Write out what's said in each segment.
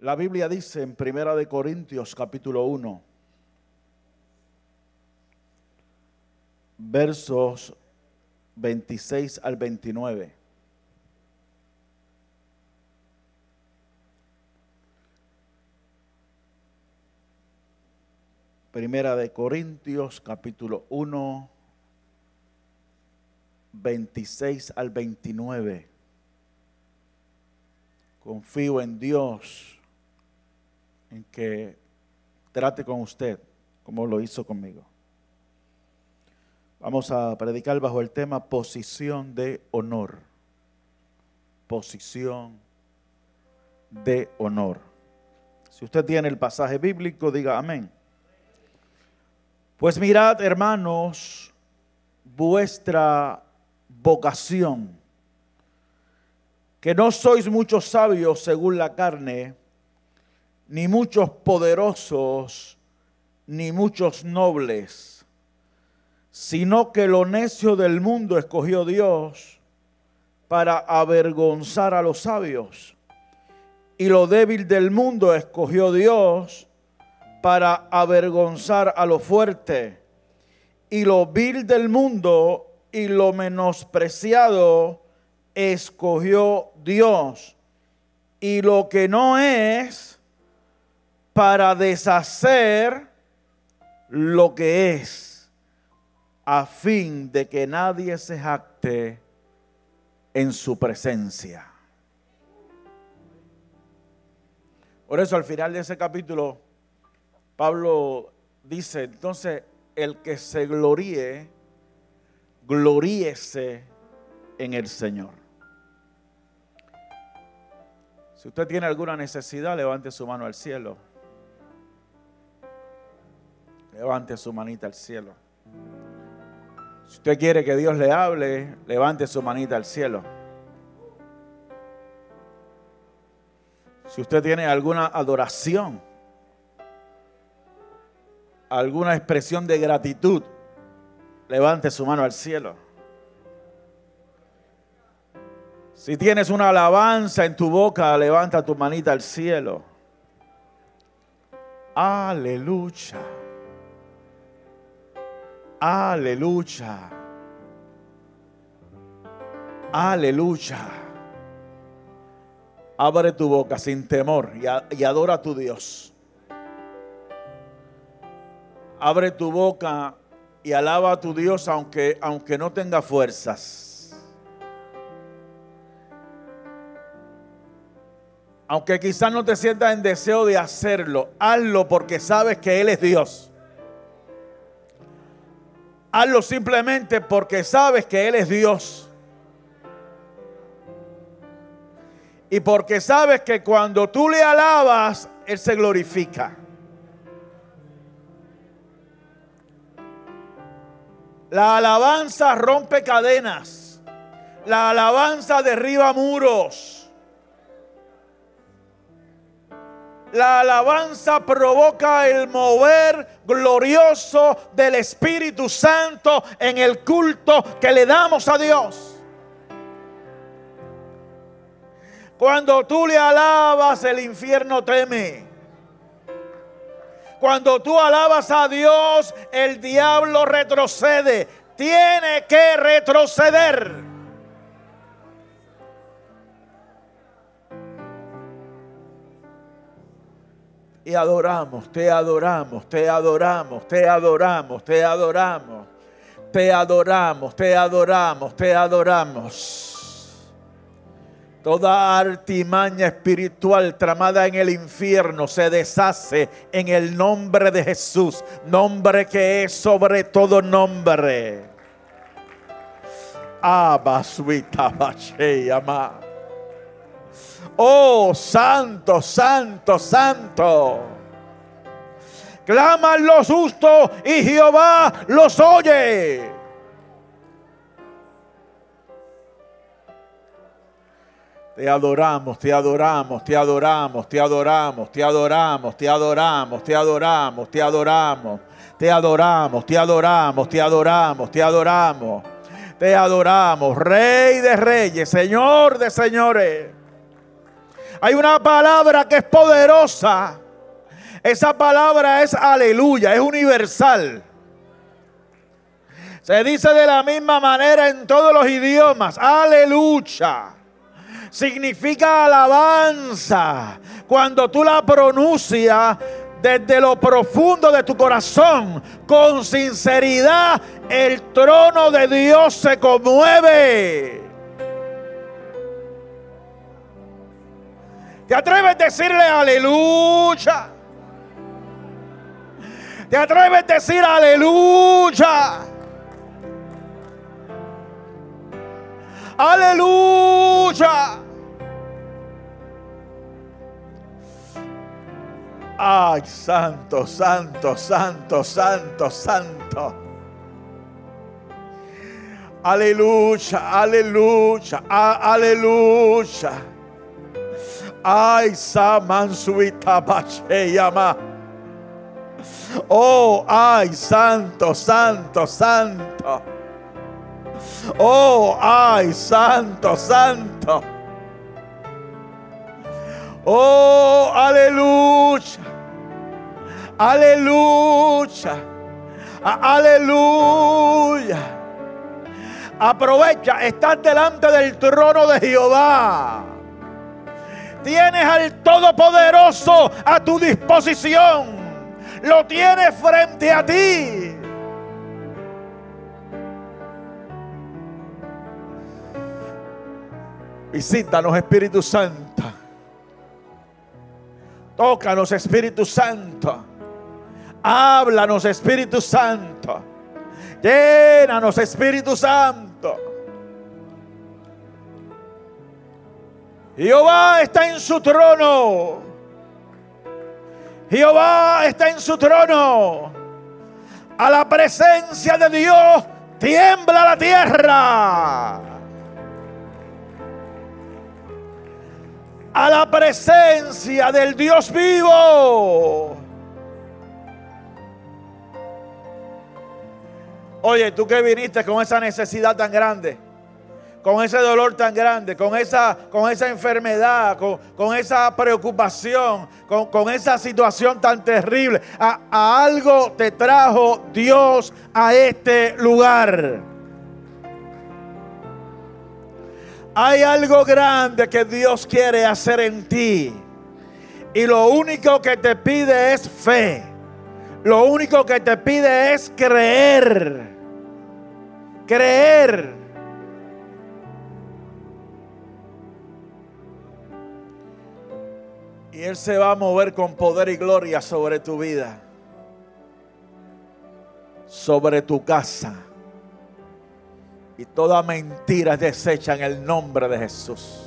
La Biblia dice en Primera de Corintios capítulo 1, versos 26 al 29. Primera de Corintios capítulo 1, 26 al 29. Confío en Dios, en que trate con usted como lo hizo conmigo. Vamos a predicar bajo el tema posición de honor. Posición de honor. Si usted tiene el pasaje bíblico, diga amén. Pues mirad, hermanos, vuestra vocación, que no sois muchos sabios según la carne, ni muchos poderosos, ni muchos nobles, sino que lo necio del mundo escogió Dios para avergonzar a los sabios, y lo débil del mundo escogió Dios para avergonzar a lo fuerte. Y lo vil del mundo y lo menospreciado escogió Dios. Y lo que no es para deshacer lo que es, a fin de que nadie se jacte en su presencia. Por eso al final de ese capítulo Pablo dice, entonces, el que se gloríe, gloríese en el Señor. Si usted tiene alguna necesidad, levante su mano al cielo. Levante su manita al cielo. Si usted quiere que Dios le hable, levante su manita al cielo. Si usted tiene alguna adoración, alguna expresión de gratitud, levante su mano al cielo. Si tienes una alabanza en tu boca, levanta tu manita al cielo. Aleluya. Aleluya. Aleluya. Abre tu boca sin temor y, adora a tu Dios. Abre tu boca y alaba a tu Dios aunque, aunque no tenga fuerzas. Aunque quizás no te sientas en deseo de hacerlo, hazlo porque sabes que Él es Dios. Hazlo simplemente porque sabes que Él es Dios. Y porque sabes que cuando tú le alabas, Él se glorifica. La alabanza rompe cadenas. La alabanza derriba muros. La alabanza provoca el mover glorioso del Espíritu Santo en el culto que le damos a Dios. Cuando tú le alabas, el infierno teme. Cuando tú alabas a Dios, el diablo retrocede. Tiene que retroceder. Y adoramos, te adoramos, te adoramos, te adoramos, te adoramos, te adoramos, te adoramos, te adoramos. Toda artimaña espiritual tramada en el infierno se deshace en el nombre de Jesús, nombre que es sobre todo nombre. Oh, santo, santo, santo. Claman los justos y Jehová los oye. Te adoramos, te adoramos, te adoramos, te adoramos, te adoramos, te adoramos, te adoramos, te adoramos, te adoramos, te adoramos, te adoramos, te adoramos, te adoramos, Rey de reyes, Señor de señores. Hay una palabra que es poderosa. Esa palabra es aleluya, es universal. Se dice de la misma manera en todos los idiomas. Aleluya. Significa alabanza. Cuando tú la pronuncias desde lo profundo de tu corazón, con sinceridad, el trono de Dios se conmueve. ¿Te atreves a decirle aleluya? ¿Te atreves a decir aleluya? Aleluya. Ay, santo, santo, santo, santo, santo. Aleluya, aleluya, aleluya. Ay, samansuita llama. Oh, ay, santo, santo, santo. Oh, ay, santo, santo. Oh, aleluya. Aleluya. Aleluya. Aprovecha, estás delante del trono de Jehová. Tienes al Todopoderoso a tu disposición. Lo tienes frente a ti. Visítanos, Espíritu Santo. Tócanos, Espíritu Santo. Háblanos, Espíritu Santo. Llénanos, Espíritu Santo. Jehová está en su trono. Jehová está en su trono. A la presencia de Dios tiembla la tierra. A la presencia del Dios vivo. Oye, tú que viniste con esa necesidad tan grande con ese dolor tan grande, con esa, con esa enfermedad, con, esa preocupación, con, esa situación tan terrible. A, a algo te trajo Dios a este lugar. Hay algo grande que Dios quiere hacer en ti. Y lo único que te pide es fe. Lo único que te pide es creer. Creer. Y Él se va a mover con poder y gloria sobre tu vida, sobre tu casa. Y toda mentira es deshecha en el nombre de Jesús.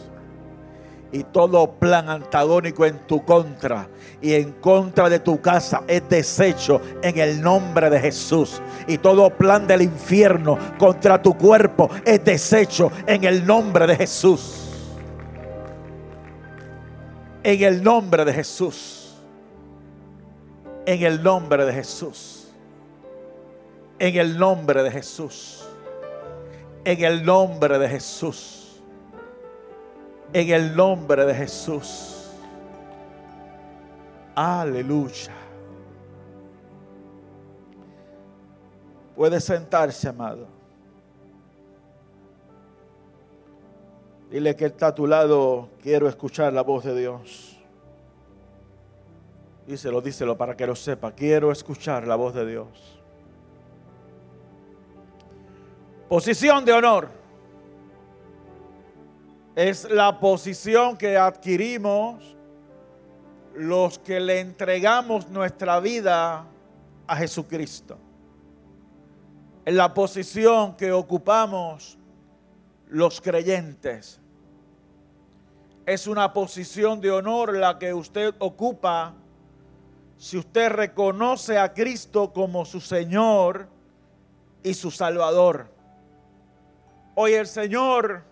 Y todo plan antagónico en tu contra y en contra de tu casa es deshecho en el nombre de Jesús. Y todo plan del infierno contra tu cuerpo es deshecho en el nombre de Jesús. En el nombre de Jesús. En el nombre de Jesús. En el nombre de Jesús. En el nombre de Jesús. En el nombre de Jesús. Aleluya. Puede sentarse, amado. Dile que está a tu lado, quiero escuchar la voz de Dios. Díselo, díselo para que lo sepa, quiero escuchar la voz de Dios. Posición de honor. Es la posición que adquirimos los que le entregamos nuestra vida a Jesucristo. Es la posición que ocupamos los creyentes es una posición de honor la que usted ocupa si usted reconoce a Cristo como su Señor y su Salvador. Hoy el Señor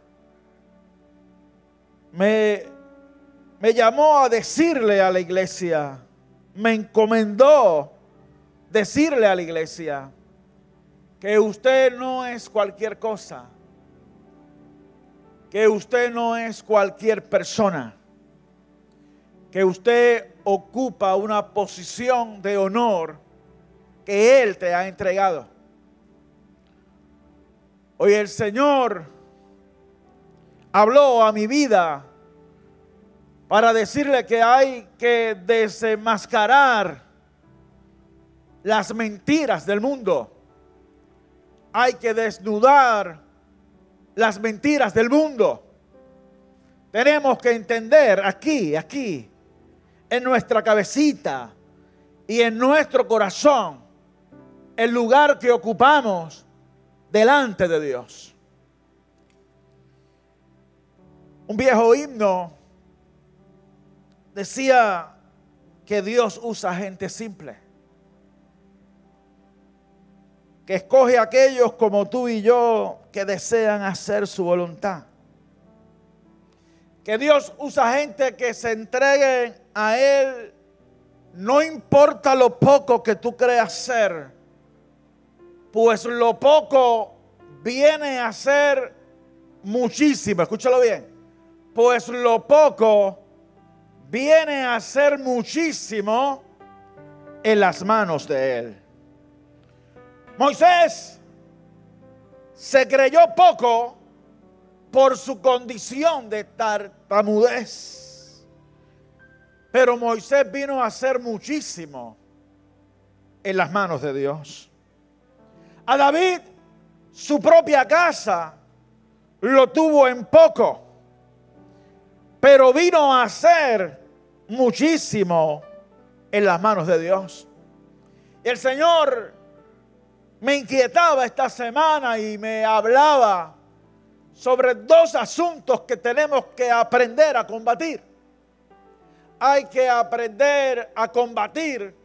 me, me llamó a decirle a la iglesia, me encomendó decirle a la iglesia que usted no es cualquier cosa que usted no es cualquier persona, que usted ocupa una posición de honor que Él te ha entregado. Hoy el Señor habló a mi vida para decirle que hay que desenmascarar las mentiras del mundo. Hay que desnudar las mentiras del mundo. Tenemos que entender aquí, aquí, en nuestra cabecita y en nuestro corazón, el lugar que ocupamos delante de Dios. Un viejo himno decía que Dios usa gente simple, escoge a aquellos como tú y yo que desean hacer su voluntad. Que Dios usa gente que se entreguen a Él, no importa lo poco que tú creas ser, pues lo poco viene a ser muchísimo, escúchalo bien, pues lo poco viene a ser muchísimo en las manos de Él. Moisés se creyó poco por su condición de tartamudez. Pero Moisés vino a ser muchísimo en las manos de Dios. A David, su propia casa, lo tuvo en poco, pero vino a ser muchísimo en las manos de Dios. El Señor me inquietaba esta semana y me hablaba sobre dos asuntos que tenemos que aprender a combatir. Hay que aprender a combatir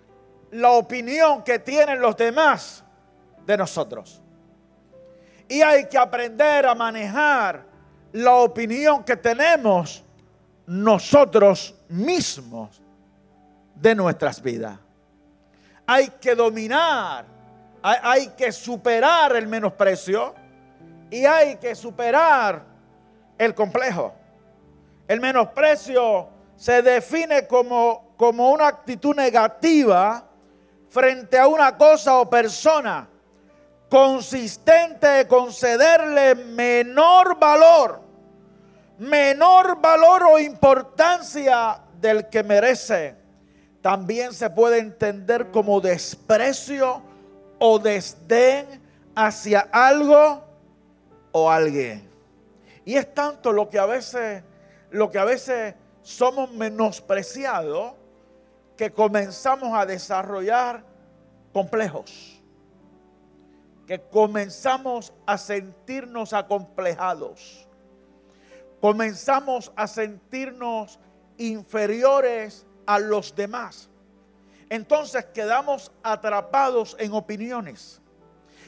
la opinión que tienen los demás de nosotros. Y hay que aprender a manejar la opinión que tenemos nosotros mismos de nuestras vidas. Hay que dominar, hay, que superar el menosprecio y hay que superar el complejo. El menosprecio se define como, como una actitud negativa frente a una cosa o persona consistente de concederle menor valor, menor valor o importancia del que merece. También se puede entender como desprecio o desdén hacia algo o alguien. Y es tanto lo que a veces, lo que a veces somos menospreciados que comenzamos a desarrollar complejos. Que comenzamos a sentirnos acomplejados. Comenzamos a sentirnos inferiores a los demás. Entonces quedamos atrapados en opiniones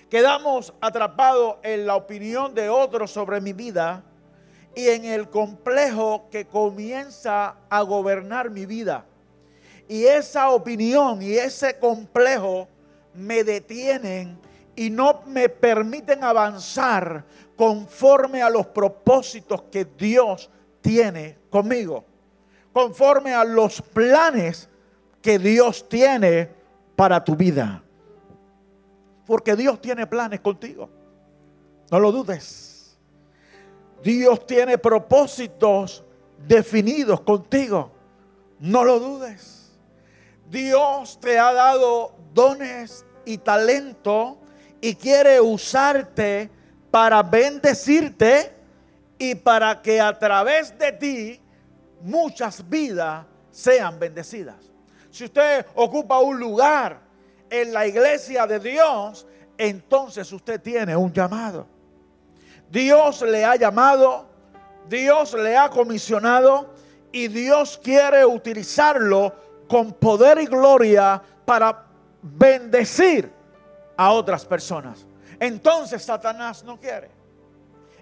Quedamos atrapados en la opinión de otros sobre mi vida y en el complejo que comienza a gobernar mi vida. Y esa opinión y ese complejo me detienen y no me permiten avanzar conforme a los propósitos que Dios tiene conmigo, conforme a los planes que Dios tiene para tu vida. Porque Dios tiene planes contigo. No lo dudes. Dios tiene propósitos definidos contigo. No lo dudes. Dios te ha dado dones y talento y quiere usarte para bendecirte y para que a través de ti muchas vidas sean bendecidas. Si usted ocupa un lugar en la iglesia de Dios, entonces usted tiene un llamado. Dios le ha llamado, Dios le ha comisionado y Dios quiere utilizarlo con poder y gloria para bendecir a otras personas. Entonces Satanás no quiere.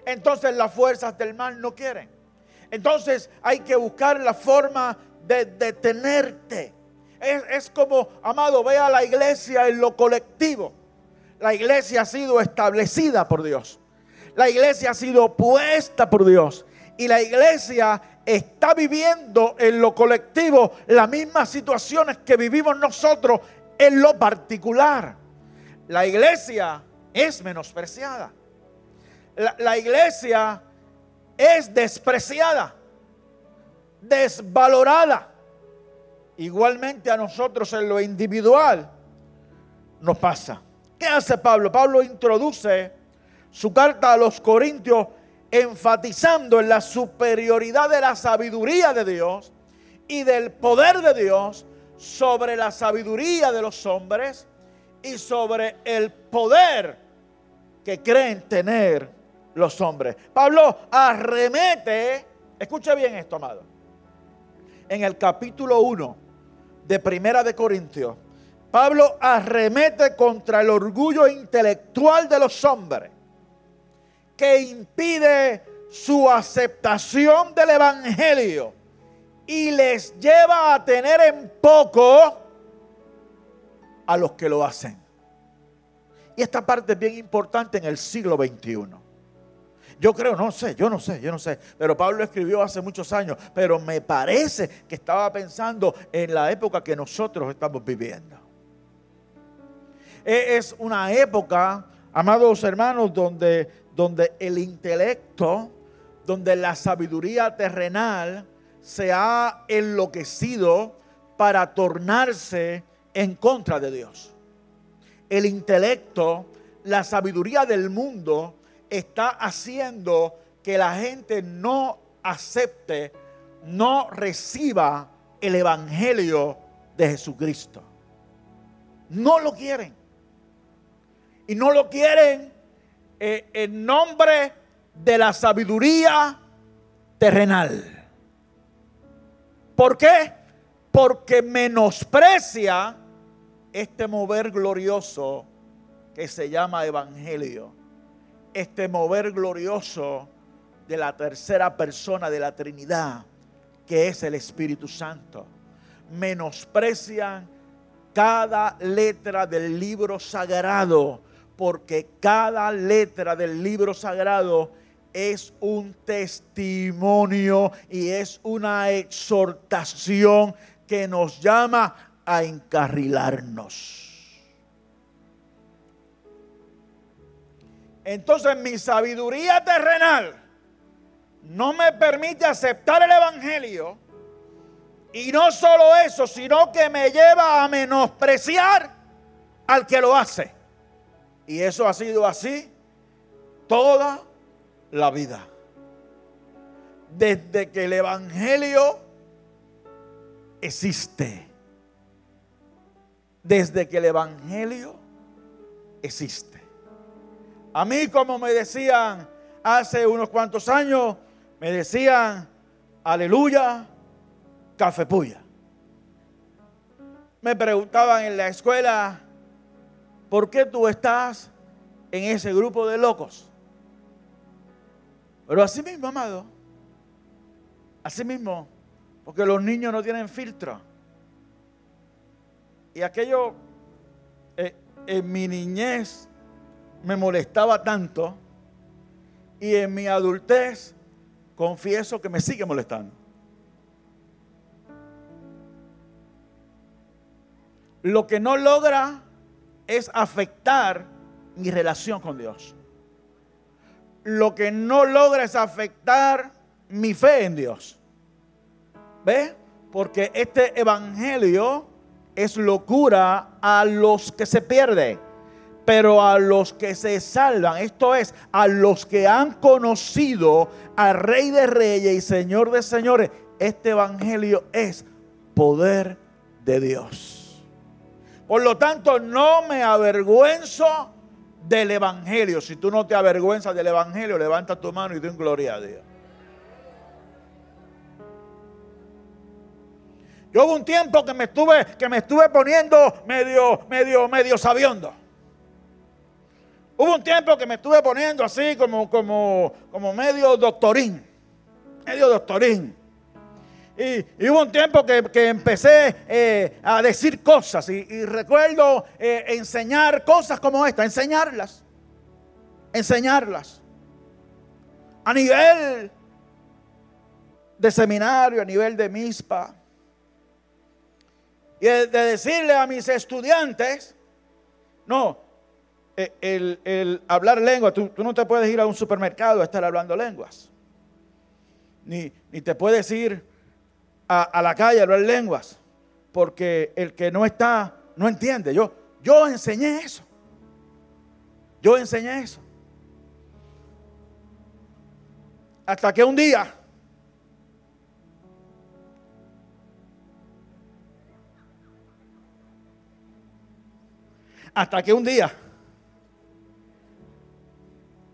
Entonces las fuerzas del mal no quieren. Entonces hay que buscar la forma de detenerte es, como, amado, vea la iglesia en lo colectivo. La iglesia ha sido establecida por Dios. La iglesia ha sido puesta por Dios. Y la iglesia está viviendo en lo colectivo las mismas situaciones que vivimos nosotros en lo particular. La iglesia es menospreciada. La, la iglesia es despreciada, desvalorada. Igualmente a nosotros en lo individual nos pasa. ¿Qué hace Pablo? Pablo introduce su carta a los Corintios enfatizando en la superioridad de la sabiduría de Dios y del poder de Dios sobre la sabiduría de los hombres y sobre el poder que creen tener los hombres. Pablo arremete, escuche bien esto, amado, en el capítulo 1 de Primera de Corintios, Pablo arremete contra el orgullo intelectual de los hombres que impide su aceptación del Evangelio y les lleva a tener en poco a los que lo hacen. Y esta parte es bien importante en el siglo XXI. Yo creo, no sé, yo no sé, yo no sé. Pero Pablo escribió hace muchos años, pero me parece que estaba pensando en la época que nosotros estamos viviendo. E, es una época, amados hermanos, donde, donde el intelecto, donde la sabiduría terrenal se ha enloquecido para tornarse en contra de Dios. El intelecto, la sabiduría del mundo está haciendo que la gente no acepte, no reciba el Evangelio de Jesucristo. No lo quieren. Y no lo quieren eh, en nombre de la sabiduría terrenal. ¿Por qué? Porque menosprecia este mover glorioso que se llama Evangelio este mover glorioso de la tercera persona de la Trinidad, que es el Espíritu Santo. Menosprecian cada letra del libro sagrado, porque cada letra del libro sagrado es un testimonio y es una exhortación que nos llama a encarrilarnos. Entonces mi sabiduría terrenal no me permite aceptar el Evangelio. Y no solo eso, sino que me lleva a menospreciar al que lo hace. Y eso ha sido así toda la vida. Desde que el Evangelio existe. Desde que el Evangelio existe. A mí, como me decían hace unos cuantos años, me decían, aleluya, café puya. Me preguntaban en la escuela, ¿por qué tú estás en ese grupo de locos? Pero así mismo, amado, así mismo, porque los niños no tienen filtro. Y aquello, eh, en mi niñez, me molestaba tanto y en mi adultez confieso que me sigue molestando. Lo que no logra es afectar mi relación con Dios. Lo que no logra es afectar mi fe en Dios. ¿Ve? Porque este evangelio es locura a los que se pierden pero a los que se salvan, esto es, a los que han conocido al Rey de Reyes y Señor de Señores, este Evangelio es poder de Dios. Por lo tanto, no me avergüenzo del Evangelio. Si tú no te avergüenzas del Evangelio, levanta tu mano y den gloria a Dios. Yo hubo un tiempo que me estuve, que me estuve poniendo medio, medio, medio sabiondo. Hubo un tiempo que me estuve poniendo así como, como, como medio doctorín, medio doctorín. Y, hubo un tiempo que, empecé eh, a decir cosas y, recuerdo eh, enseñar cosas como esta, enseñarlas, enseñarlas. A nivel de seminario, a nivel de MISPA. Y de decirle a mis estudiantes, no, e, el, hablar lengua, tú, no te puedes ir a un supermercado a estar hablando lenguas. Ni, te puedes ir a, a, la calle a hablar lenguas, porque el que no está, no entiende. Yo, yo enseñé eso. Yo enseñé eso. Hasta que un día hasta que un día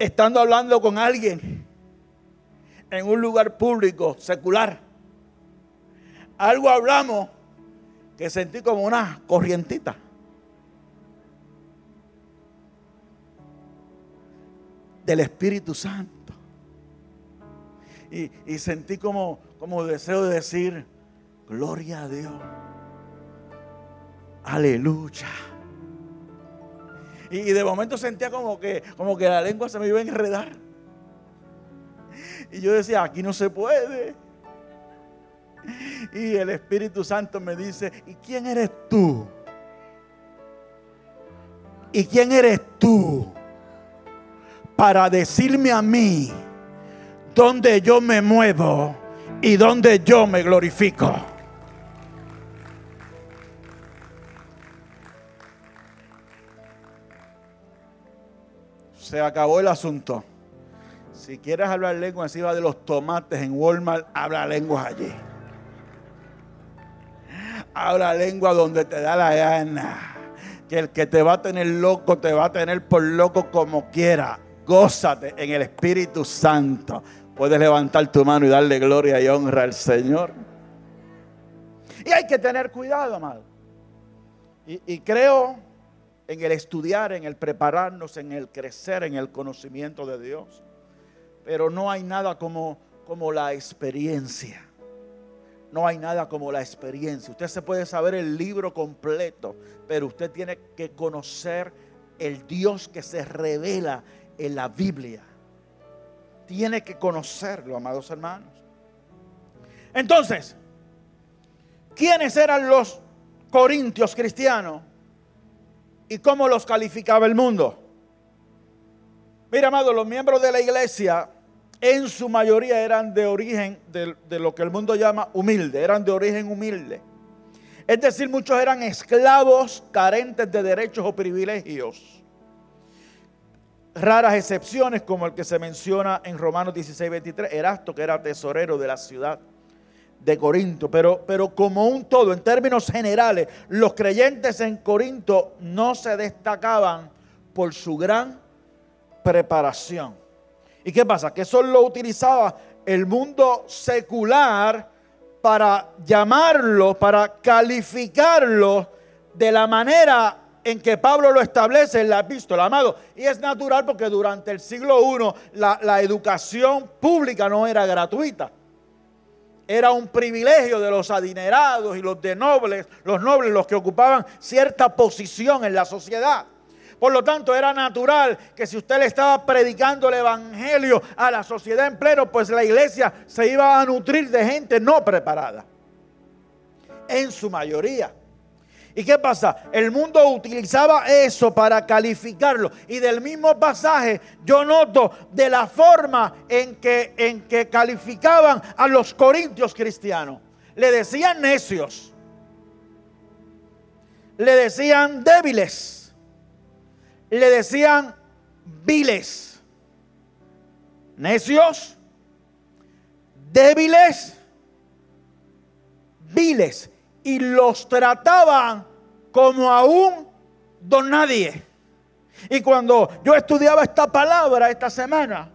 estando hablando con alguien en un lugar público, secular, algo hablamos que sentí como una corrientita. del Espíritu Santo. Y, sentí como, como deseo de decir, gloria a Dios. Aleluya. Y, de momento sentía como que, como que la lengua se me iba a enredar. Y yo decía, aquí no se puede. Y el Espíritu Santo me dice, ¿y quién eres tú? ¿Y quién eres tú? para decirme a mí dónde yo me muevo y dónde yo me glorifico. Se acabó el asunto. Si quieres hablar lengua encima de los tomates en Walmart, habla lenguas allí. Habla lengua donde te da la gana. Que el que te va a tener loco te va a tener por loco como quiera. Gózate en el Espíritu Santo. Puedes levantar tu mano y darle gloria y honra al Señor. Y hay que tener cuidado, amado. Y, creo en el estudiar, en el prepararnos, en el crecer, en el conocimiento de Dios. Pero no hay nada como, como la experiencia. No hay nada como la experiencia. Usted se puede saber el libro completo, pero usted tiene que conocer el Dios que se revela en la Biblia. Tiene que conocerlo, amados hermanos. Entonces, ¿quiénes eran los corintios cristianos? ¿Y cómo los calificaba el mundo? Mira, amados, los miembros de la iglesia en su mayoría eran de origen de, de, lo que el mundo llama humilde, eran de origen humilde. Es decir, muchos eran esclavos carentes de derechos o privilegios raras excepciones como el que se menciona en Romanos 16, 23, Erasto, que era tesorero de la ciudad de Corinto. Pero, pero como un todo, en términos generales, los creyentes en Corinto no se destacaban por su gran preparación. ¿Y qué pasa? Que eso lo utilizaba el mundo secular para llamarlo, para calificarlo de la manera en que Pablo lo establece en la epístola, amado. Y es natural porque durante el siglo I la, la educación pública no era gratuita. Era un privilegio de los adinerados y los de nobles, los nobles, los que ocupaban cierta posición en la sociedad. Por lo tanto, era natural que si usted le estaba predicando el evangelio a la sociedad en pleno, pues la iglesia se iba a nutrir de gente no preparada. En su mayoría. ¿Y qué pasa? El mundo utilizaba eso para calificarlo. Y del mismo pasaje yo noto de la forma en que, en que calificaban a los corintios cristianos. Le decían necios. Le decían débiles. Le decían viles. Necios. Débiles. Viles y los trataban como a un don nadie. Y cuando yo estudiaba esta palabra esta semana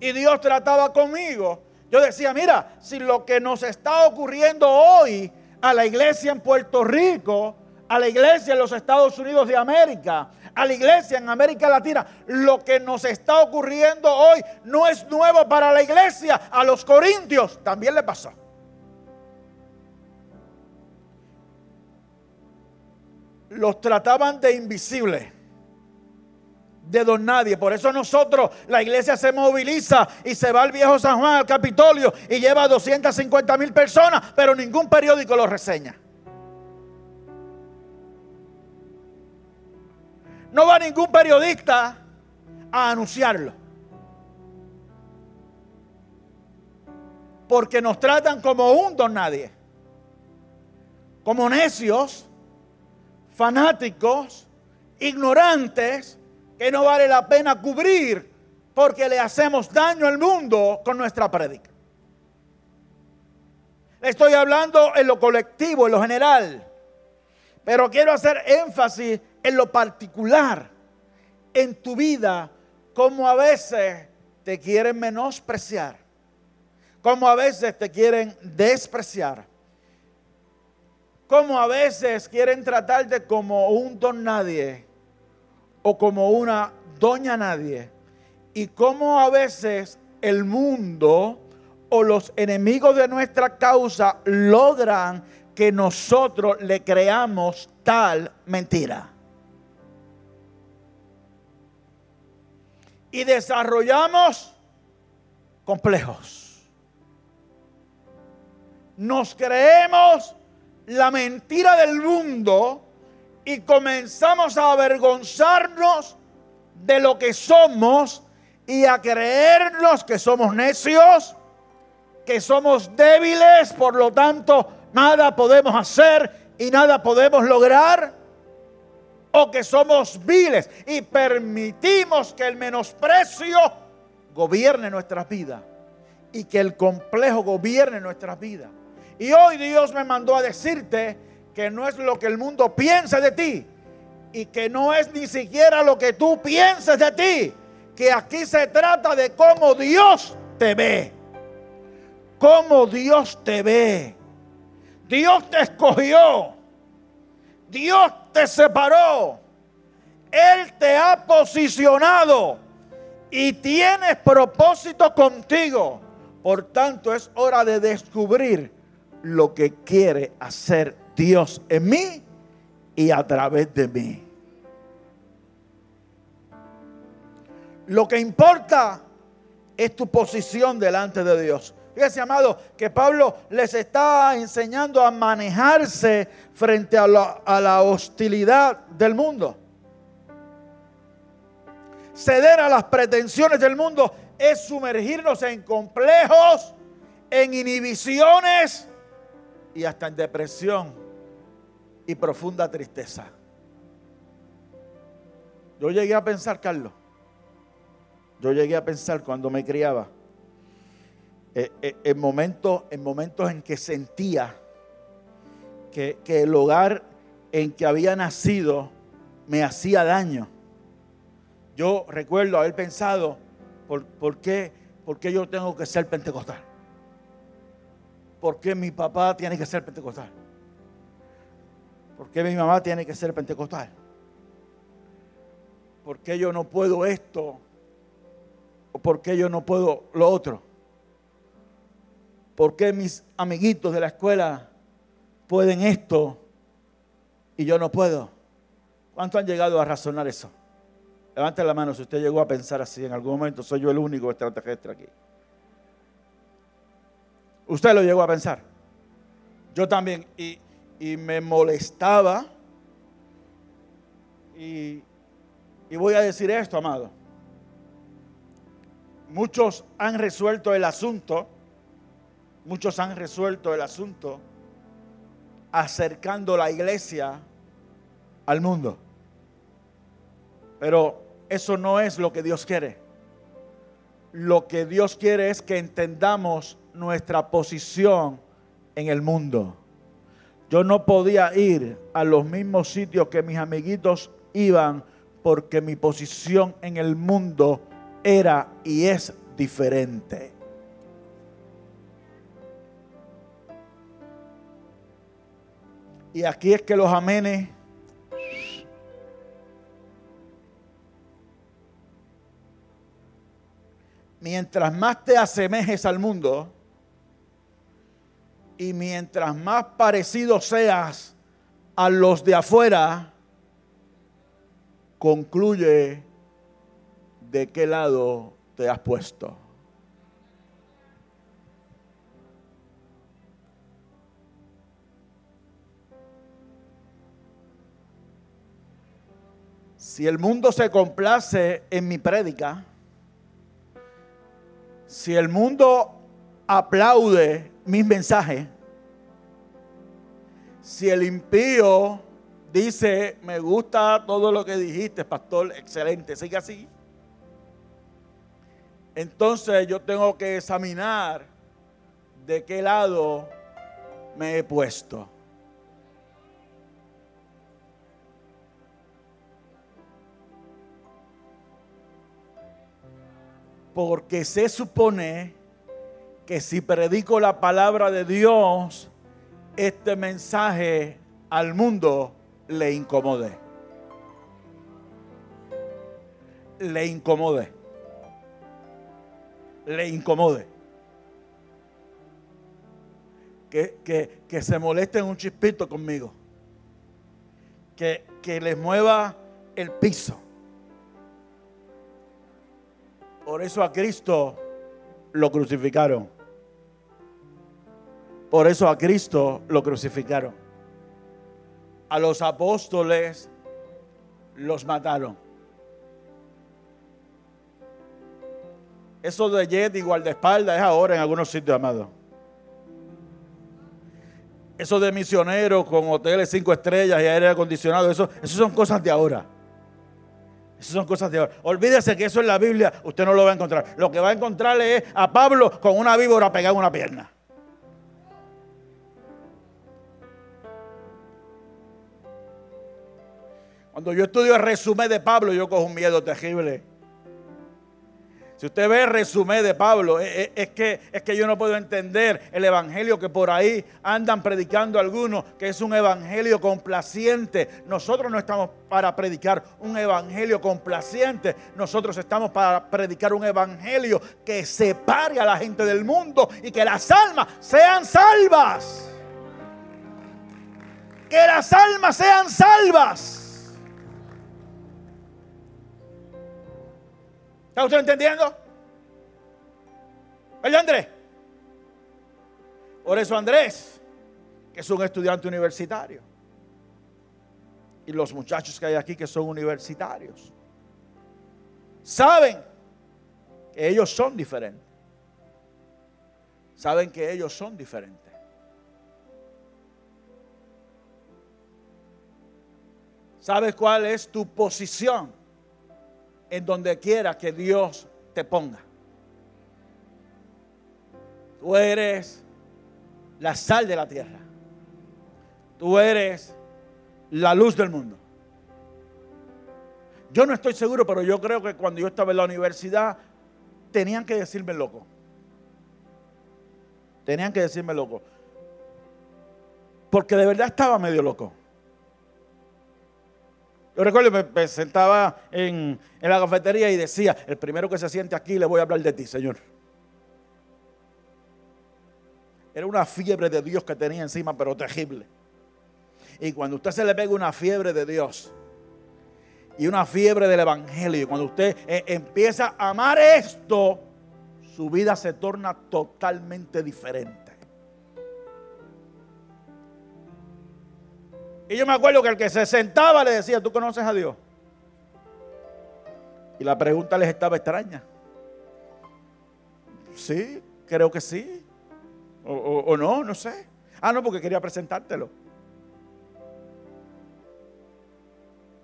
y Dios trataba conmigo, yo decía, mira, si lo que nos está ocurriendo hoy a la iglesia en Puerto Rico, a la iglesia en los Estados Unidos de América, a la iglesia en América Latina, lo que nos está ocurriendo hoy no es nuevo para la iglesia, a los corintios también le pasó. Los trataban de invisibles, de don nadie. Por eso nosotros, la iglesia se moviliza y se va al viejo San Juan, al Capitolio, y lleva 250 mil personas, pero ningún periódico lo reseña. No va ningún periodista a anunciarlo. Porque nos tratan como un don nadie. Como necios, fanáticos, ignorantes, que no vale la pena cubrir porque le hacemos daño al mundo con nuestra prédica. Estoy hablando en lo colectivo, en lo general, pero quiero hacer énfasis en lo particular, en tu vida, como a veces te quieren menospreciar, como a veces te quieren despreciar, como a veces quieren tratarte como un don nadie o como una doña nadie, y como a veces el mundo o los enemigos de nuestra causa logran que nosotros le creamos tal mentira. Y desarrollamos complejos. Nos creemos la mentira del mundo y comenzamos a avergonzarnos de lo que somos y a creernos que somos necios, que somos débiles, por lo tanto nada podemos hacer y nada podemos lograr, o que somos viles y permitimos que el menosprecio gobierne nuestras vidas y que el complejo gobierne nuestras vidas. Y hoy Dios me mandó a decirte que no es lo que el mundo piensa de ti y que no es ni siquiera lo que tú pienses de ti, que aquí se trata de cómo Dios te ve, cómo Dios te ve. Dios te escogió, Dios te separó, Él te ha posicionado y tienes propósito contigo. Por tanto, es hora de descubrir lo que quiere hacer Dios en mí y a través de mí. Lo que importa es tu posición delante de Dios. Fíjese, amado, que Pablo les está enseñando a manejarse frente a la, a la, hostilidad del mundo. Ceder a las pretensiones del mundo es sumergirnos en complejos, en inhibiciones y hasta en depresión y profunda tristeza. Yo llegué a pensar, Carlos, yo llegué a pensar cuando me criaba, eh, eh, en, momentos, en momentos en que sentía que, el hogar en que había nacido me hacía daño. Yo recuerdo haber pensado, ¿por, qué, ¿por qué yo tengo que ser pentecostal? ¿Por qué mi papá tiene que ser pentecostal? ¿Por qué mi mamá tiene que ser pentecostal? ¿Por qué yo no puedo esto? ¿O por qué yo no puedo lo otro? ¿Por qué mis amiguitos de la escuela pueden esto y yo no puedo? ¿Cuánto han llegado a razonar eso? Levante la mano si usted llegó a pensar así. En algún momento soy yo el único extraterrestre aquí. Usted lo llegó a pensar. Yo también. Y, y me molestaba. Y, y voy a decir esto, amado. Muchos han resuelto el asunto, muchos han resuelto el asunto acercando la iglesia al mundo. Pero eso no es lo que Dios quiere. Lo que Dios quiere es que entendamos nuestra posición en el mundo. Yo no podía ir a los mismos sitios que mis amiguitos iban porque mi posición en el mundo era y es diferente. Y aquí es que los amenes mientras más te asemejes al mundo, y mientras más parecido seas a los de afuera, concluye de qué lado te has puesto. Si el mundo se complace en mi prédica, si el mundo aplaude mis mensajes, si el impío dice, me gusta todo lo que dijiste, pastor, excelente, sigue así. Entonces yo tengo que examinar de qué lado me he puesto. Porque se supone que si predico la palabra de Dios, este mensaje al mundo le incomode. Le incomode. Le incomode. Que, que, se molesten un chispito conmigo. Que, que les mueva el piso. Por eso a Cristo lo crucificaron. Por eso a Cristo lo crucificaron. A los apóstoles los mataron. Eso de jet igual de espalda es ahora en algunos sitios, amado. Eso de misioneros con hoteles cinco estrellas y aire acondicionado, eso, eso son cosas de ahora. Esas son cosas de ahora. Olvídese que eso en la Biblia usted no lo va a encontrar. Lo que va a encontrarle es a Pablo con una víbora pegada en una pierna. Cuando yo estudio el resumen de Pablo, yo cojo un miedo terrible. Si usted ve el resumen de Pablo, es, que, es que yo no puedo entender el evangelio que por ahí andan predicando algunos, que es un evangelio complaciente. Nosotros no estamos para predicar un evangelio complaciente. Nosotros estamos para predicar un evangelio que separe a la gente del mundo y que las almas sean salvas. Que las almas sean salvas. ¿Está usted entendiendo? ¿Oye Andrés? Por eso Andrés, que es un estudiante universitario, y los muchachos que hay aquí que son universitarios, saben que ellos son diferentes. Saben que ellos son diferentes. ¿Sabes cuál es tu posición? En donde quiera que Dios te ponga. Tú eres la sal de la tierra. Tú eres la luz del mundo. Yo no estoy seguro, pero yo creo que cuando yo estaba en la universidad tenían que decirme loco. Tenían que decirme loco. Porque de verdad estaba medio loco. Yo recuerdo que me sentaba en, la cafetería y decía, el primero que se siente aquí le voy a hablar de ti, Señor. Era una fiebre de Dios que tenía encima, pero terrible. Y cuando usted se le pega una fiebre de Dios y una fiebre del Evangelio, cuando usted eh, empieza a amar esto, su vida se torna totalmente diferente. Y yo me acuerdo que el que se sentaba le decía, ¿tú conoces a Dios? Y la pregunta les estaba extraña. Sí, creo que sí. O, o no, no sé. Ah, no, porque quería presentártelo.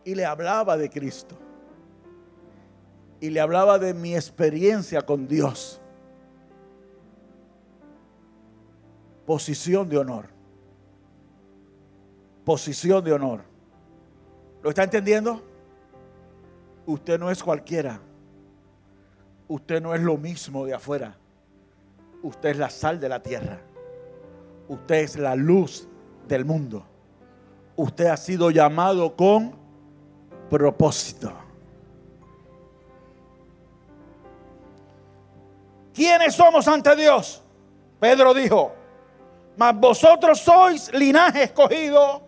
Y le hablaba de Cristo. Y le hablaba de mi experiencia con Dios. Posición de honor posición de honor. ¿Lo está entendiendo? Usted no es cualquiera. Usted no es lo mismo de afuera. Usted es la sal de la tierra. Usted es la luz del mundo. Usted ha sido llamado con propósito. ¿Quiénes somos ante Dios? Pedro dijo, mas vosotros sois linaje escogido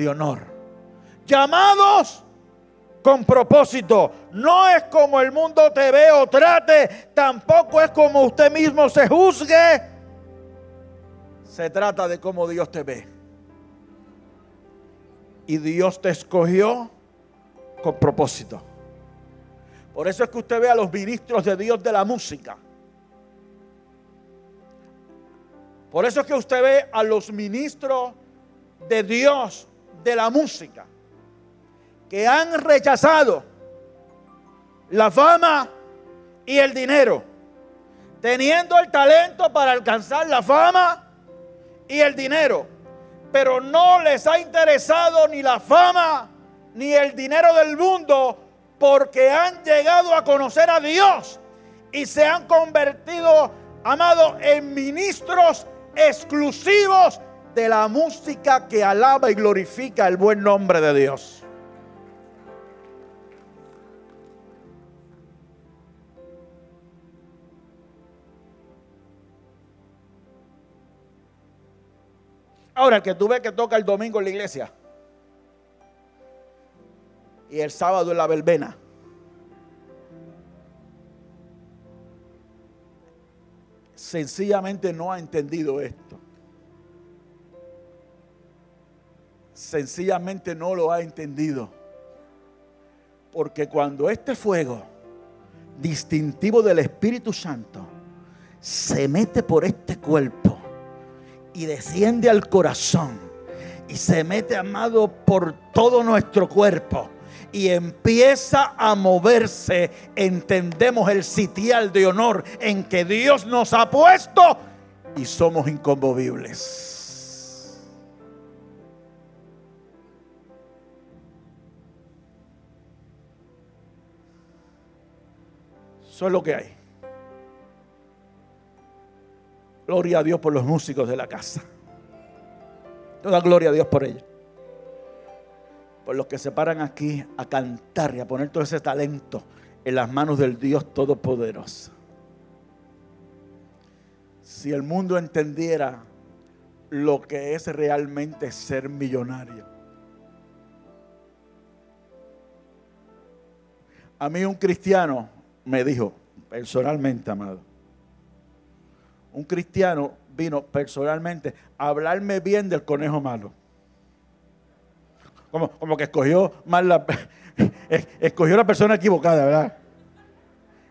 de honor. Llamados con propósito. No es como el mundo te ve o trate, tampoco es como usted mismo se juzgue. Se trata de cómo Dios te ve y Dios te escogió con propósito. Por eso es que usted ve a los ministros de Dios de la música. Por eso es que usted ve a los ministros de Dios de la música que han rechazado la fama y el dinero, teniendo el talento para alcanzar la fama y el dinero pero no les ha interesado ni la fama ni el dinero del mundo porque han llegado a conocer a Dios y se han convertido, amado, en ministros exclusivos de la música que alaba y glorifica el buen nombre de Dios. Ahora, que tú ves que toca el domingo en la iglesia y el sábado en la verbena. Sencillamente no ha entendido esto. Sencillamente no lo ha entendido. Porque cuando este fuego distintivo del Espíritu Santo se mete por este cuerpo, y desciende al corazón y se mete, amado, por todo nuestro cuerpo y empieza a moverse, entendemos el sitial de honor en que Dios nos ha puesto y somos inconmovibles. Eso es lo que hay. Gloria a Dios por los músicos de la casa. Toda gloria a Dios por ellos. Por los que se paran aquí a cantar y a poner todo ese talento en las manos del Dios Todopoderoso. Si el mundo entendiera lo que es realmente ser millonario. A mí un cristiano me dijo, personalmente, amado, un cristiano vino personalmente a hablarme bien del conejo malo. Como, como que escogió mal la, escogió la persona equivocada, ¿verdad?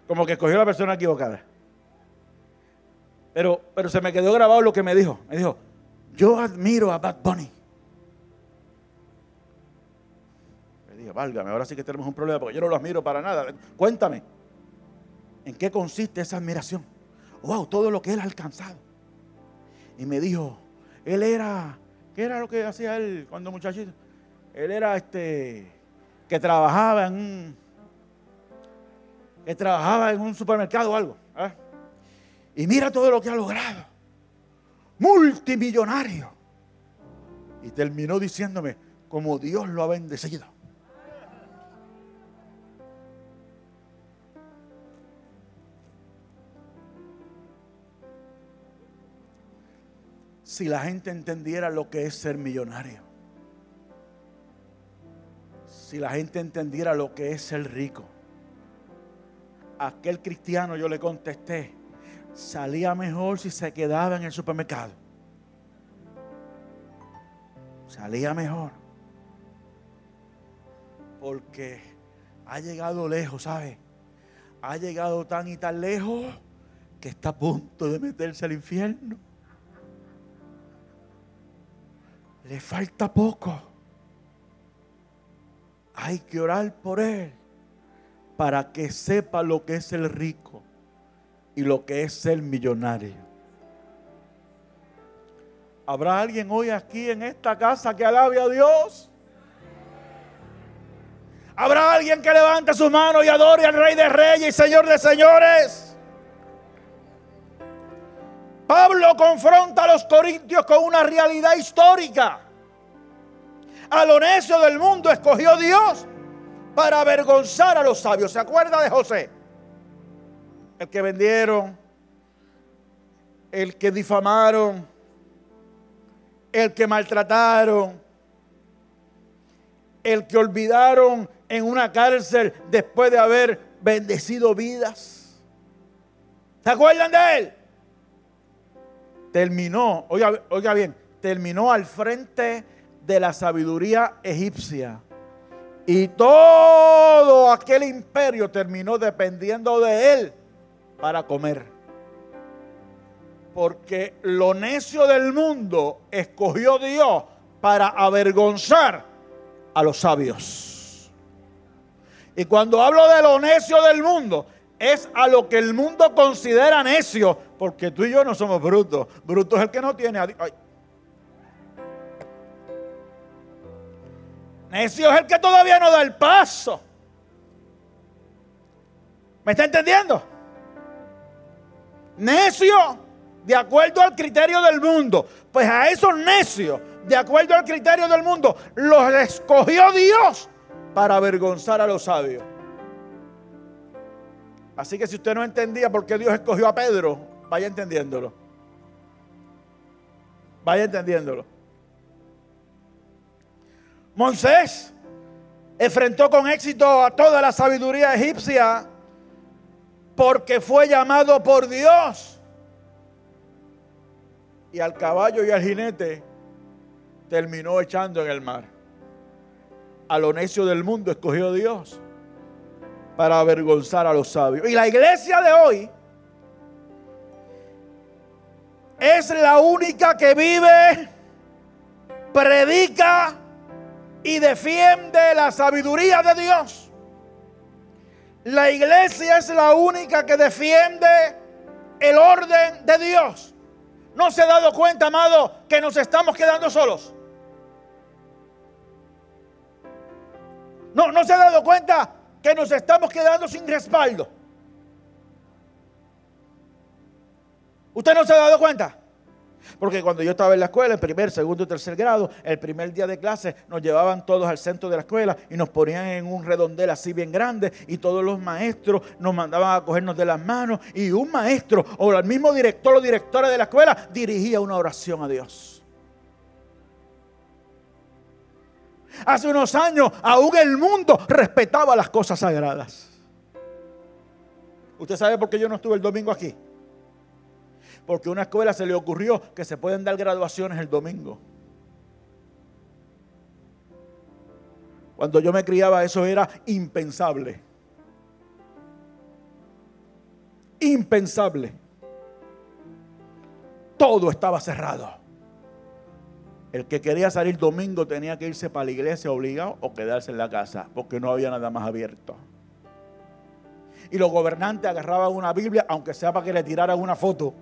Como que escogió la persona equivocada. Pero, pero se me quedó grabado lo que me dijo. Me dijo, yo admiro a Bad Bunny. Le dije, válgame, ahora sí que tenemos un problema porque yo no lo admiro para nada. Cuéntame, ¿en qué consiste esa admiración? wow, todo lo que él ha alcanzado. Y me dijo, él era, ¿qué era lo que hacía él cuando muchachito? Él era este, que trabajaba en un, que trabajaba en un supermercado o algo. ¿ah? Y mira todo lo que ha logrado. Multimillonario. Y terminó diciéndome, como Dios lo ha bendecido. Si la gente entendiera lo que es ser millonario. Si la gente entendiera lo que es ser rico. aquel cristiano yo le contesté, salía mejor si se quedaba en el supermercado. Salía mejor. Porque ha llegado lejos, ¿sabe? Ha llegado tan y tan lejos que está a punto de meterse al infierno. Le falta poco. Hay que orar por él para que sepa lo que es el rico y lo que es el millonario. ¿Habrá alguien hoy aquí en esta casa que alabe a Dios? ¿Habrá alguien que levante su mano y adore al Rey de Reyes y Señor de Señores? Pablo confronta a los corintios con una realidad histórica. A lo necio del mundo escogió Dios para avergonzar a los sabios. ¿Se acuerda de José? El que vendieron, el que difamaron, el que maltrataron, el que olvidaron en una cárcel después de haber bendecido vidas. ¿Se acuerdan de él? Terminó, oiga, oiga bien, terminó al frente de la sabiduría egipcia. Y todo aquel imperio terminó dependiendo de él para comer. Porque lo necio del mundo escogió Dios para avergonzar a los sabios. Y cuando hablo de lo necio del mundo, es a lo que el mundo considera necio, porque tú y yo no somos brutos. Bruto es el que no tiene a Dios. Necio es el que todavía no da el paso. ¿Me está entendiendo? Necio, de acuerdo al criterio del mundo. Pues a esos necios, de acuerdo al criterio del mundo, los escogió Dios para avergonzar a los sabios. Así que si usted no entendía por qué Dios escogió a Pedro, vaya entendiéndolo. Vaya entendiéndolo. Moisés enfrentó con éxito a toda la sabiduría egipcia porque fue llamado por Dios. Y al caballo y al jinete terminó echando en el mar a lo necio del mundo escogió Dios para avergonzar a los sabios. Y la iglesia de hoy es la única que vive, predica y defiende la sabiduría de Dios. La iglesia es la única que defiende el orden de Dios. ¿No se ha dado cuenta, amado, que nos estamos quedando solos? No, no se ha dado cuenta que nos estamos quedando sin respaldo. ¿Usted no se ha dado cuenta? Porque cuando yo estaba en la escuela, en primer, segundo y tercer grado, el primer día de clase nos llevaban todos al centro de la escuela y nos ponían en un redondel así bien grande y todos los maestros nos mandaban a cogernos de las manos y un maestro o el mismo director o directora de la escuela dirigía una oración a Dios. Hace unos años aún el mundo respetaba las cosas sagradas. ¿Usted sabe por qué yo no estuve el domingo aquí? Porque a una escuela se le ocurrió que se pueden dar graduaciones el domingo. Cuando yo me criaba eso era impensable. Impensable. Todo estaba cerrado. El que quería salir domingo tenía que irse para la iglesia obligado o quedarse en la casa, porque no había nada más abierto. Y los gobernantes agarraban una Biblia, aunque sea para que le tiraran una foto,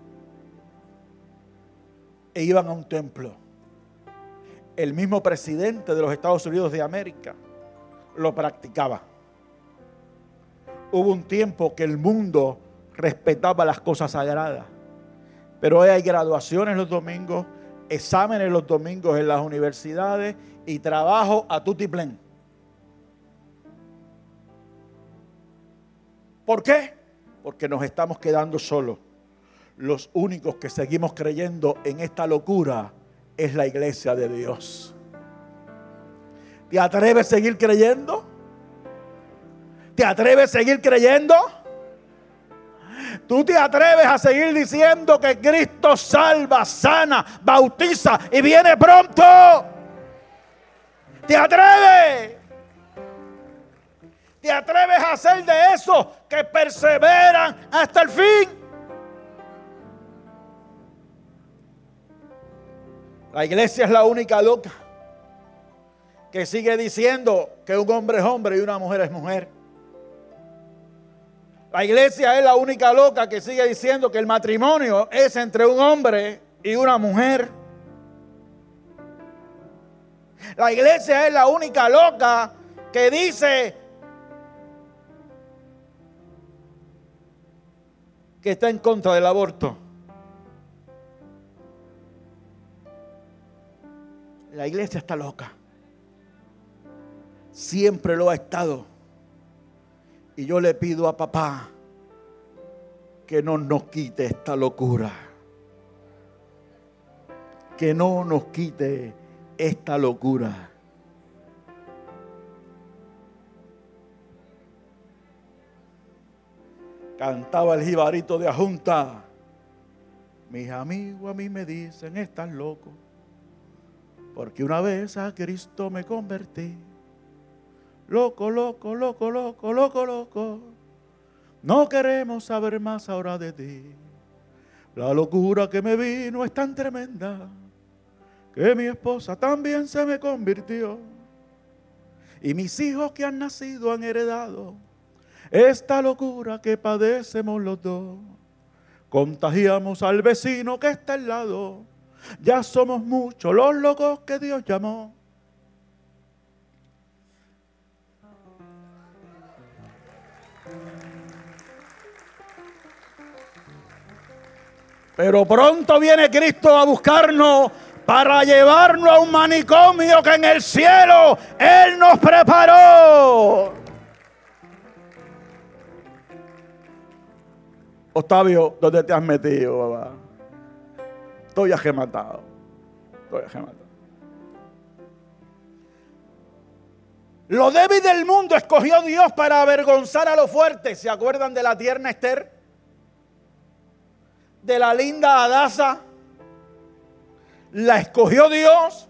e iban a un templo. El mismo presidente de los Estados Unidos de América lo practicaba. Hubo un tiempo que el mundo respetaba las cosas sagradas, pero hoy hay graduaciones los domingos exámenes los domingos en las universidades y trabajo a tutiplén. ¿Por qué? Porque nos estamos quedando solos. Los únicos que seguimos creyendo en esta locura es la iglesia de Dios. ¿Te atreves a seguir creyendo? ¿Te atreves a seguir creyendo? Tú te atreves a seguir diciendo que Cristo salva, sana, bautiza y viene pronto. Te atreves. Te atreves a hacer de esos que perseveran hasta el fin. La iglesia es la única loca que sigue diciendo que un hombre es hombre y una mujer es mujer. La iglesia es la única loca que sigue diciendo que el matrimonio es entre un hombre y una mujer. La iglesia es la única loca que dice que está en contra del aborto. La iglesia está loca. Siempre lo ha estado. Y yo le pido a papá que no nos quite esta locura. Que no nos quite esta locura. Cantaba el jibarito de Ajunta. Mis amigos a mí me dicen, estás loco. Porque una vez a Cristo me convertí. Loco, loco, loco, loco, loco, loco. No queremos saber más ahora de ti. La locura que me vino es tan tremenda que mi esposa también se me convirtió. Y mis hijos que han nacido han heredado esta locura que padecemos los dos. Contagiamos al vecino que está al lado. Ya somos muchos los locos que Dios llamó. Pero pronto viene Cristo a buscarnos para llevarnos a un manicomio que en el cielo Él nos preparó. Octavio, ¿dónde te has metido, papá? Estoy agematado. Estoy agematado. Lo débil del mundo escogió Dios para avergonzar a los fuertes. ¿Se acuerdan de la tierna Esther? De la linda Adasa. La escogió Dios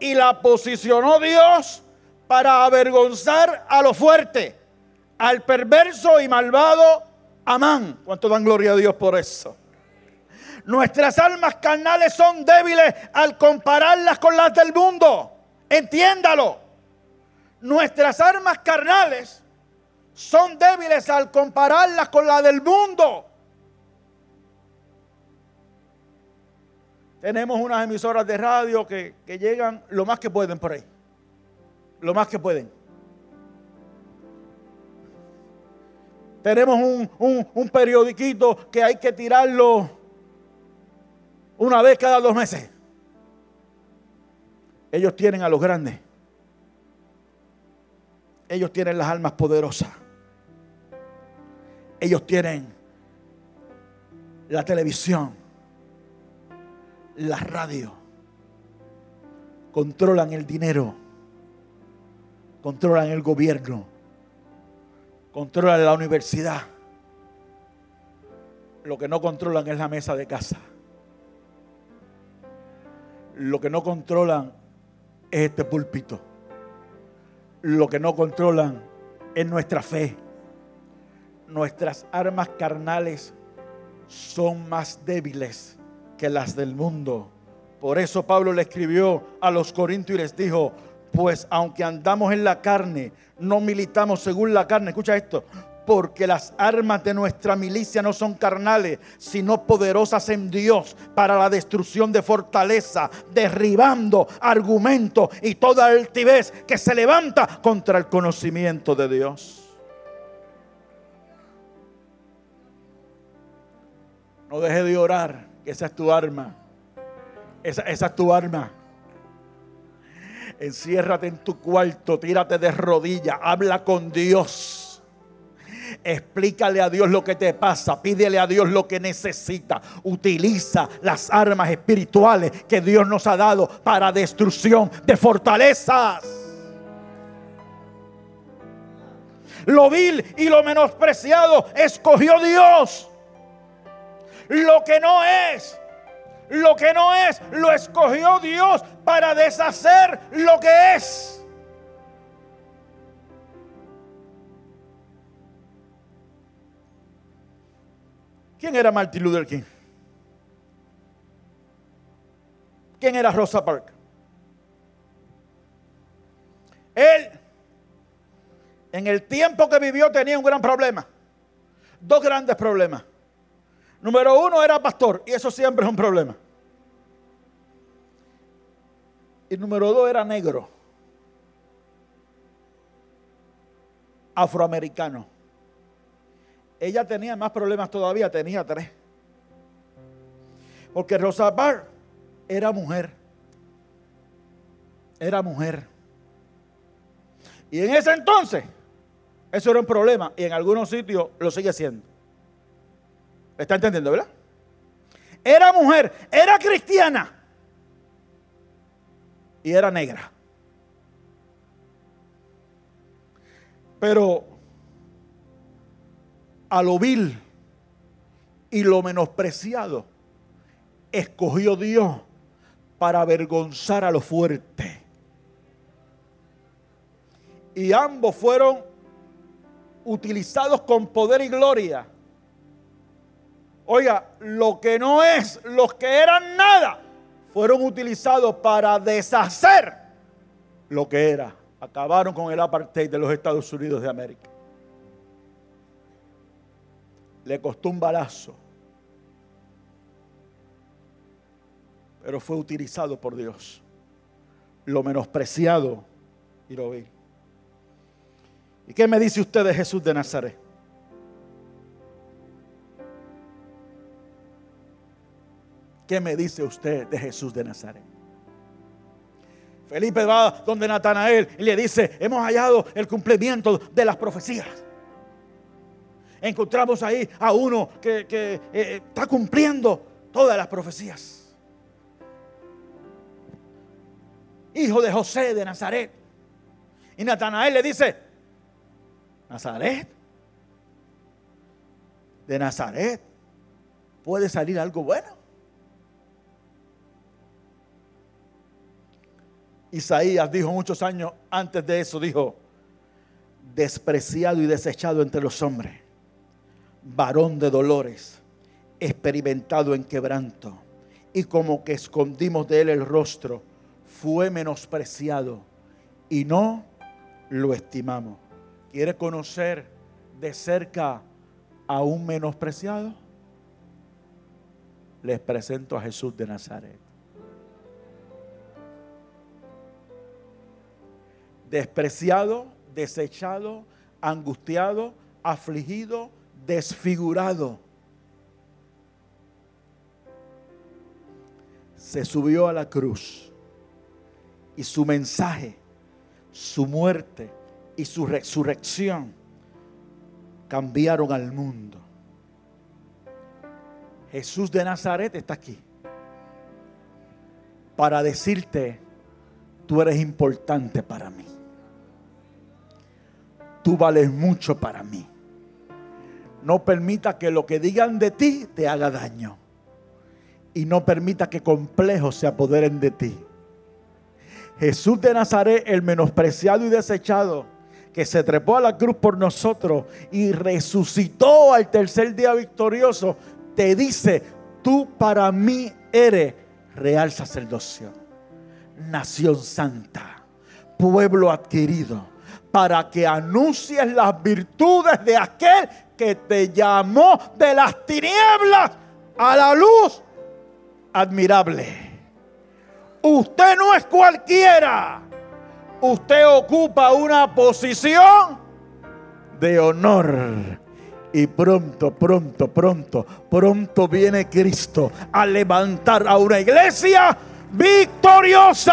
y la posicionó Dios para avergonzar a los fuertes, al perverso y malvado Amán. ¿Cuánto dan gloria a Dios por eso? Nuestras almas carnales son débiles al compararlas con las del mundo. Entiéndalo. Nuestras armas carnales son débiles al compararlas con las del mundo. Tenemos unas emisoras de radio que, que llegan lo más que pueden por ahí. Lo más que pueden. Tenemos un, un, periodiquito que hay que tirarlo una vez cada dos meses. Ellos tienen a los grandes. Ellos tienen las almas poderosas. Ellos tienen la televisión, la radio. Controlan el dinero. Controlan el gobierno controlan la universidad. Lo que no controlan es la mesa de casa. Lo que no controlan es este púlpito. Lo que no controlan es nuestra fe. Nuestras armas carnales son más débiles que las del mundo. Por eso Pablo le escribió a los corintios y les dijo, pues aunque andamos en la carne, no militamos según la carne. Escucha esto. Porque las armas de nuestra milicia no son carnales, sino poderosas en Dios para la destrucción de fortaleza, derribando argumentos y toda altivez que se levanta contra el conocimiento de Dios. No deje de orar, esa es tu arma. Esa, esa es tu arma. Enciérrate en tu cuarto, tírate de rodillas, habla con Dios. Explícale a Dios lo que te pasa, pídele a Dios lo que necesita. Utiliza las armas espirituales que Dios nos ha dado para destrucción de fortalezas. Lo vil y lo menospreciado escogió Dios. Lo que no es lo que no es, lo escogió Dios para deshacer lo que es. ¿Quién era Martin Luther King? ¿Quién era Rosa Parks? Él, en el tiempo que vivió, tenía un gran problema. Dos grandes problemas. Número uno era pastor, y eso siempre es un problema. Y número dos era negro. Afroamericano. Ella tenía más problemas todavía, tenía tres. Porque Rosa era mujer. Era mujer. Y en ese entonces, eso era un problema. Y en algunos sitios lo sigue siendo. ¿Está entendiendo, verdad? Era mujer, era cristiana. Y era negra. Pero a lo vil y lo menospreciado escogió Dios para avergonzar a lo fuerte. Y ambos fueron utilizados con poder y gloria. Oiga, lo que no es, los que eran nada, fueron utilizados para deshacer lo que era. Acabaron con el apartheid de los Estados Unidos de América. Le costó un balazo pero fue utilizado por Dios. Lo menospreciado y lo vi. ¿Y qué me dice usted de Jesús de Nazaret? ¿Qué me dice usted de Jesús de Nazaret? Felipe va donde Natanael y le dice, hemos hallado el cumplimiento de las profecías. Encontramos ahí a uno que, eh, está cumpliendo todas las profecías. hijo de José de Nazaret. Y Natanael le dice, Nazaret, de Nazaret puede salir algo bueno. Isaías dijo muchos años antes de eso, dijo, despreciado y desechado entre los hombres, varón de dolores, experimentado en quebranto, y como que escondimos de él el rostro fue menospreciado y no lo estimamos. ¿Quiere conocer de cerca a un menospreciado? Les presento a Jesús de Nazaret. Despreciado, desechado, angustiado, afligido, desfigurado. Se subió a la cruz y su mensaje, su muerte y su resurrección cambiaron al mundo. Jesús de Nazaret está aquí para decirte, tú eres importante para mí. Tú vales mucho para mí. No permita que lo que digan de ti te haga daño. Y no permita que complejos se apoderen de ti Jesús de Nazaret, el menospreciado y desechado, que se trepó a la cruz por nosotros y resucitó al tercer día victorioso, te dice, tú para mí eres real sacerdocio, nación santa, pueblo adquirido, para que anuncies las virtudes de aquel que te llamó de las tinieblas a la luz admirable. Usted no es cualquiera. Usted ocupa una posición de honor. Y pronto, pronto, pronto, pronto viene Cristo a levantar a una iglesia victoriosa.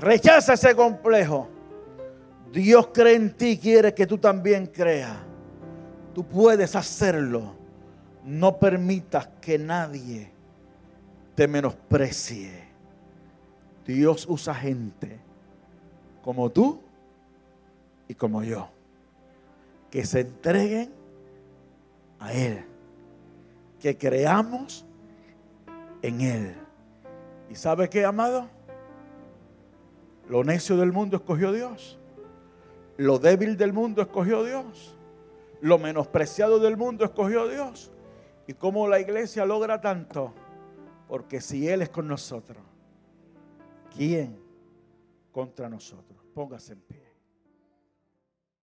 Rechaza ese complejo. Dios cree en ti, quiere que tú también creas. Tú puedes hacerlo. No permitas que nadie te menosprecie. Dios usa gente como tú y como yo, que se entreguen a Él, que creamos en Él. ¿Y sabe qué, amado? Lo necio del mundo escogió Dios. Lo débil del mundo escogió Dios. Lo menospreciado del mundo escogió Dios. ¿Y cómo la iglesia logra tanto? Porque si Él es con nosotros, ¿quién contra nosotros? Póngase en pie.